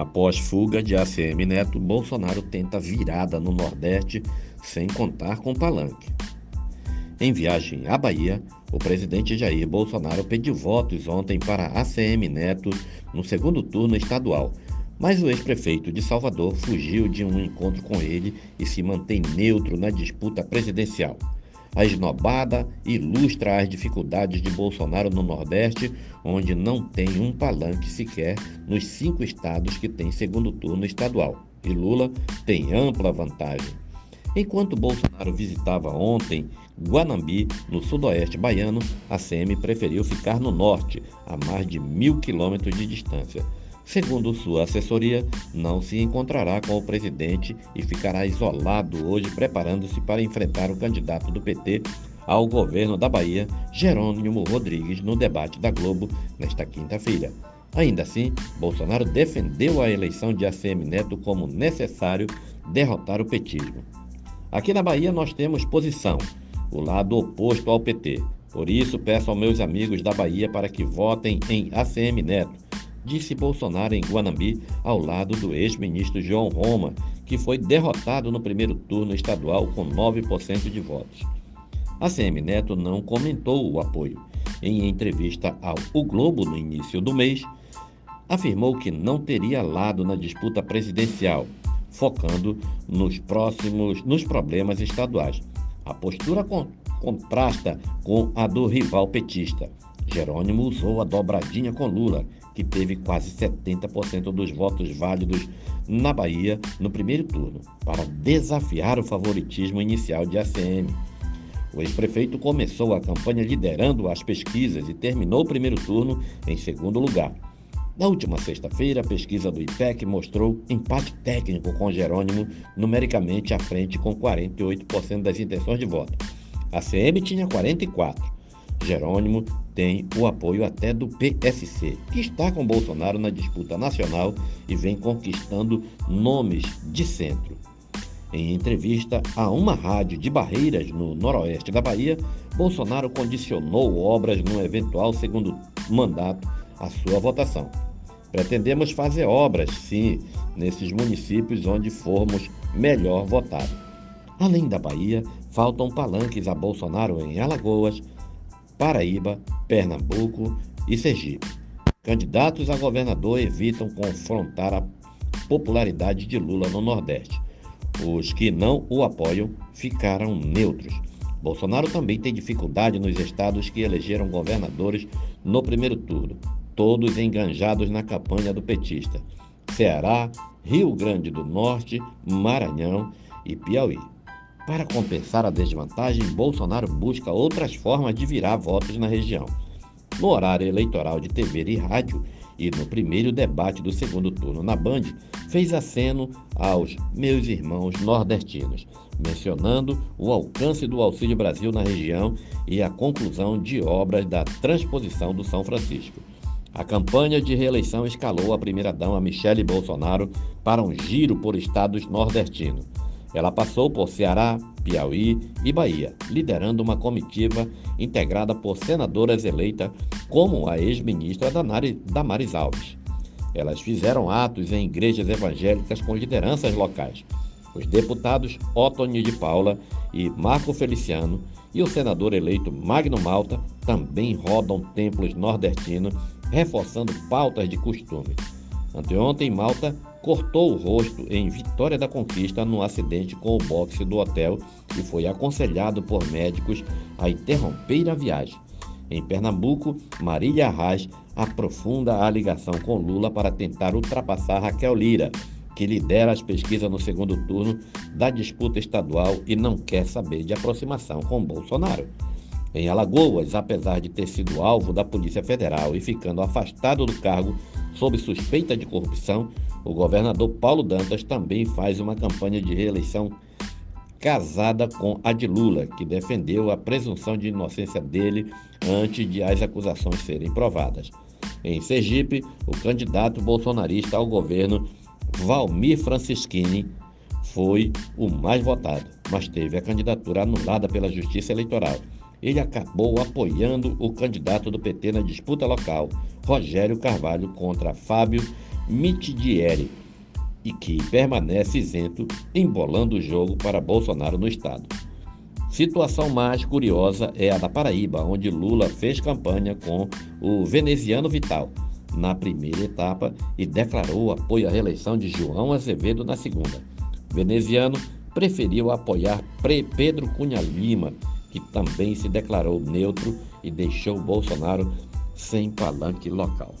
Após fuga de ACM Neto, Bolsonaro tenta virada no Nordeste sem contar com palanque. Em viagem à Bahia, o presidente Jair Bolsonaro pediu votos ontem para ACM Neto no segundo turno estadual, mas o ex-prefeito de Salvador fugiu de um encontro com ele e se mantém neutro na disputa presidencial. A esnobada ilustra as dificuldades de Bolsonaro no Nordeste, onde não tem um palanque sequer nos cinco estados que têm segundo turno estadual. E Lula tem ampla vantagem. Enquanto Bolsonaro visitava ontem Guanambi, no sudoeste baiano, a CM preferiu ficar no norte, a mais de mil quilômetros de distância. Segundo sua assessoria, não se encontrará com o presidente e ficará isolado hoje, preparando-se para enfrentar o candidato do PT ao governo da Bahia, Jerônimo Rodrigues, no debate da Globo nesta quinta-feira. Ainda assim, Bolsonaro defendeu a eleição de ACM Neto como necessário derrotar o petismo. Aqui na Bahia nós temos posição, o lado oposto ao PT. Por isso, peço aos meus amigos da Bahia para que votem em ACM Neto disse Bolsonaro em Guanambi, ao lado do ex-ministro João Roma, que foi derrotado no primeiro turno estadual com 9% de votos. A CM Neto não comentou o apoio. Em entrevista ao O Globo no início do mês, afirmou que não teria lado na disputa presidencial, focando nos próximos nos problemas estaduais. A postura contrasta com a do rival petista. Jerônimo usou a dobradinha com Lula, que teve quase 70% dos votos válidos na Bahia no primeiro turno, para desafiar o favoritismo inicial de ACM. O ex-prefeito começou a campanha liderando as pesquisas e terminou o primeiro turno em segundo lugar. Na última sexta-feira, a pesquisa do IPEC mostrou empate técnico com Jerônimo, numericamente à frente com 48% das intenções de voto. A CM tinha 44%. Jerônimo tem o apoio até do PSC, que está com Bolsonaro na disputa nacional e vem conquistando nomes de centro. Em entrevista a uma rádio de Barreiras, no noroeste da Bahia, Bolsonaro condicionou obras no eventual segundo mandato à sua votação. Pretendemos fazer obras, sim, nesses municípios onde formos melhor votados. Além da Bahia, faltam palanques a Bolsonaro em Alagoas, Paraíba, Pernambuco e Sergipe. Candidatos a governador evitam confrontar a popularidade de Lula no Nordeste. Os que não o apoiam ficaram neutros. Bolsonaro também tem dificuldade nos estados que elegeram governadores no primeiro turno, todos enganjados na campanha do petista: Ceará, Rio Grande do Norte, Maranhão e Piauí. Para compensar a desvantagem, Bolsonaro busca outras formas de virar votos na região. No horário eleitoral de TV e rádio e no primeiro debate do segundo turno na Band, fez aceno aos meus irmãos nordestinos, mencionando o alcance do Auxílio Brasil na região e a conclusão de obras da transposição do São Francisco. A campanha de reeleição escalou a primeira-dama Michele Bolsonaro para um giro por estados nordestinos. Ela passou por Ceará, Piauí e Bahia, liderando uma comitiva integrada por senadoras eleitas como a ex-ministra Damares Alves. Elas fizeram atos em igrejas evangélicas com lideranças locais. Os deputados Otoni de Paula e Marco Feliciano e o senador eleito Magno Malta também rodam templos nordestinos, reforçando pautas de costume. Anteontem, Malta cortou o rosto em Vitória da Conquista no acidente com o boxe do hotel e foi aconselhado por médicos a interromper a viagem. Em Pernambuco, Marília Arraes aprofunda a ligação com Lula para tentar ultrapassar Raquel Lira, que lidera as pesquisas no segundo turno da disputa estadual e não quer saber de aproximação com Bolsonaro. Em Alagoas, apesar de ter sido alvo da Polícia Federal e ficando afastado do cargo sob suspeita de corrupção, o governador Paulo Dantas também faz uma campanha de reeleição casada com a de Lula, que defendeu a presunção de inocência dele antes de as acusações serem provadas. Em Sergipe, o candidato bolsonarista ao governo, Valmir Francischini, foi o mais votado, mas teve a candidatura anulada pela Justiça Eleitoral ele acabou apoiando o candidato do PT na disputa local, Rogério Carvalho, contra Fábio Mitidieri e que permanece isento, embolando o jogo para Bolsonaro no estado. Situação mais curiosa é a da Paraíba, onde Lula fez campanha com o veneziano Vital na primeira etapa e declarou apoio à reeleição de João Azevedo na segunda. Veneziano preferiu apoiar Pedro Cunha Lima, que também se declarou neutro e deixou Bolsonaro sem palanque local.